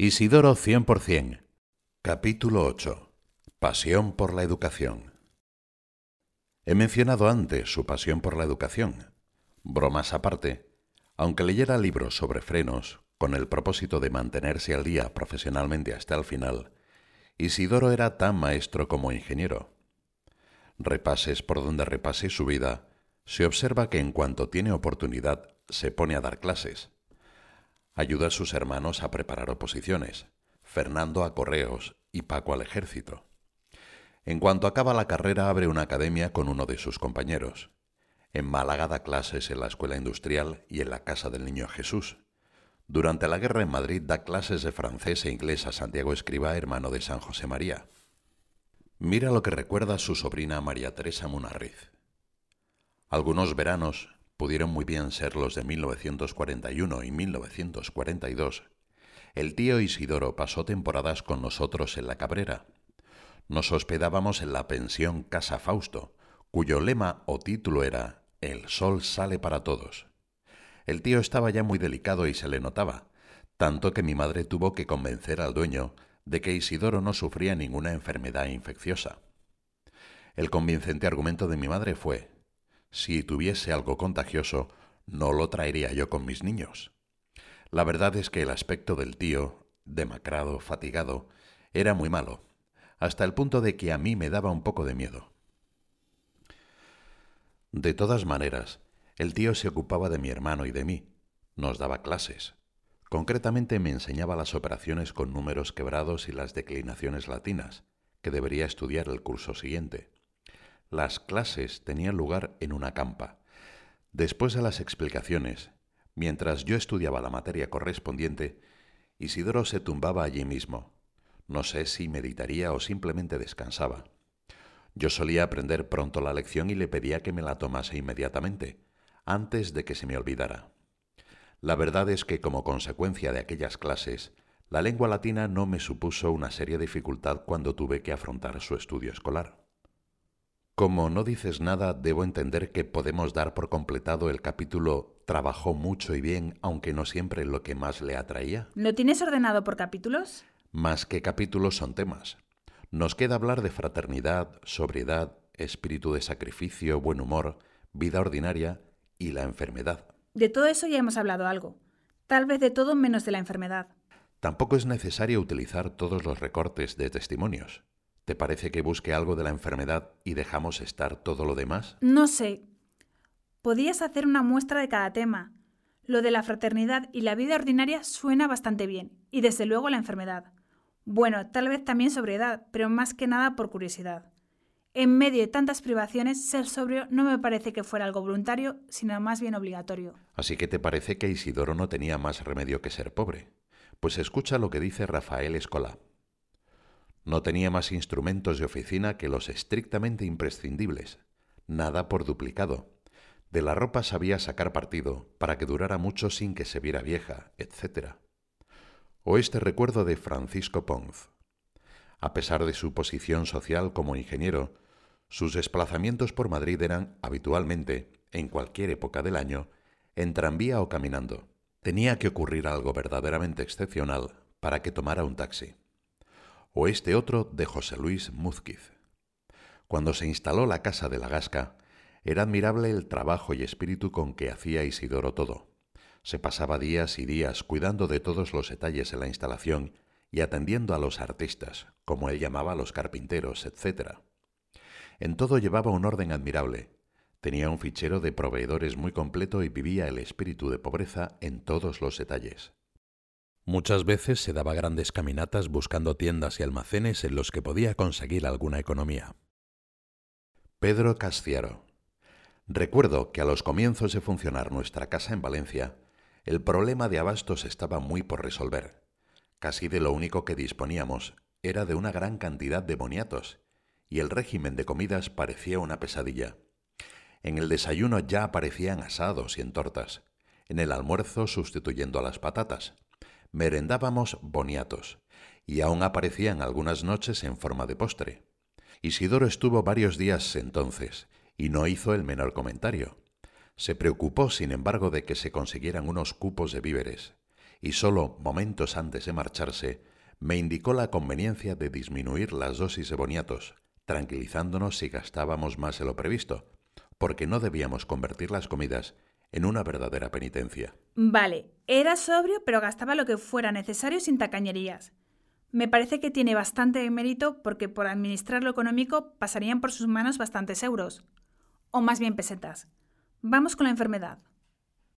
Isidoro 100%. Capítulo 8. Pasión por la educación. He mencionado antes su pasión por la educación. Bromas aparte, aunque leyera libros sobre frenos, con el propósito de mantenerse al día profesionalmente hasta el final, Isidoro era tan maestro como ingeniero. Repases por donde repase su vida, se observa que en cuanto tiene oportunidad se pone a dar clases Ayuda a sus hermanos a preparar oposiciones, Fernando a correos y Paco al ejército. En cuanto acaba la carrera abre una academia con uno de sus compañeros. En Málaga da clases en la Escuela Industrial y en la Casa del Niño Jesús. Durante la guerra en Madrid da clases de francés e inglés a Santiago Escriba, hermano de San José María. Mira lo que recuerda su sobrina María Teresa Munarriz. Algunos veranos, pudieron muy bien ser los de 1941 y 1942, el tío Isidoro pasó temporadas con nosotros en la Cabrera. Nos hospedábamos en la pensión Casa Fausto, cuyo lema o título era El sol sale para todos. El tío estaba ya muy delicado y se le notaba, tanto que mi madre tuvo que convencer al dueño de que Isidoro no sufría ninguna enfermedad infecciosa. El convincente argumento de mi madre fue si tuviese algo contagioso, no lo traería yo con mis niños. La verdad es que el aspecto del tío, demacrado, fatigado, era muy malo, hasta el punto de que a mí me daba un poco de miedo. De todas maneras, el tío se ocupaba de mi hermano y de mí, nos daba clases. Concretamente me enseñaba las operaciones con números quebrados y las declinaciones latinas, que debería estudiar el curso siguiente. Las clases tenían lugar en una campa. Después de las explicaciones, mientras yo estudiaba la materia correspondiente, Isidoro se tumbaba allí mismo. No sé si meditaría o simplemente descansaba. Yo solía aprender pronto la lección y le pedía que me la tomase inmediatamente, antes de que se me olvidara. La verdad es que como consecuencia de aquellas clases, la lengua latina no me supuso una seria dificultad cuando tuve que afrontar su estudio escolar. Como no dices nada, debo entender que podemos dar por completado el capítulo Trabajó mucho y bien, aunque no siempre lo que más le atraía. ¿Lo tienes ordenado por capítulos? Más que capítulos son temas. Nos queda hablar de fraternidad, sobriedad, espíritu de sacrificio, buen humor, vida ordinaria y la enfermedad. De todo eso ya hemos hablado algo. Tal vez de todo menos de la enfermedad. Tampoco es necesario utilizar todos los recortes de testimonios. ¿Te parece que busque algo de la enfermedad y dejamos estar todo lo demás? No sé. Podías hacer una muestra de cada tema. Lo de la fraternidad y la vida ordinaria suena bastante bien, y desde luego la enfermedad. Bueno, tal vez también sobriedad, pero más que nada por curiosidad. En medio de tantas privaciones, ser sobrio no me parece que fuera algo voluntario, sino más bien obligatorio. Así que te parece que Isidoro no tenía más remedio que ser pobre. Pues escucha lo que dice Rafael Escola. No tenía más instrumentos de oficina que los estrictamente imprescindibles, nada por duplicado. De la ropa sabía sacar partido para que durara mucho sin que se viera vieja, etc. O este recuerdo de Francisco Ponz. A pesar de su posición social como ingeniero, sus desplazamientos por Madrid eran habitualmente, en cualquier época del año, en tranvía o caminando. Tenía que ocurrir algo verdaderamente excepcional para que tomara un taxi o este otro de José Luis Múzquiz. Cuando se instaló la casa de la Gasca, era admirable el trabajo y espíritu con que hacía Isidoro todo. Se pasaba días y días cuidando de todos los detalles en la instalación y atendiendo a los artistas, como él llamaba a los carpinteros, etc. En todo llevaba un orden admirable. Tenía un fichero de proveedores muy completo y vivía el espíritu de pobreza en todos los detalles. Muchas veces se daba grandes caminatas buscando tiendas y almacenes en los que podía conseguir alguna economía. Pedro Castiaro. Recuerdo que a los comienzos de funcionar nuestra casa en Valencia, el problema de abastos estaba muy por resolver. Casi de lo único que disponíamos era de una gran cantidad de boniatos, y el régimen de comidas parecía una pesadilla. En el desayuno ya aparecían asados y en tortas, en el almuerzo sustituyendo a las patatas, merendábamos boniatos, y aún aparecían algunas noches en forma de postre. Isidoro estuvo varios días entonces, y no hizo el menor comentario. Se preocupó, sin embargo, de que se consiguieran unos cupos de víveres, y solo momentos antes de marcharse, me indicó la conveniencia de disminuir las dosis de boniatos, tranquilizándonos si gastábamos más de lo previsto, porque no debíamos convertir las comidas en una verdadera penitencia. Vale, era sobrio, pero gastaba lo que fuera necesario sin tacañerías. Me parece que tiene bastante mérito porque por administrar lo económico pasarían por sus manos bastantes euros. O más bien pesetas. Vamos con la enfermedad.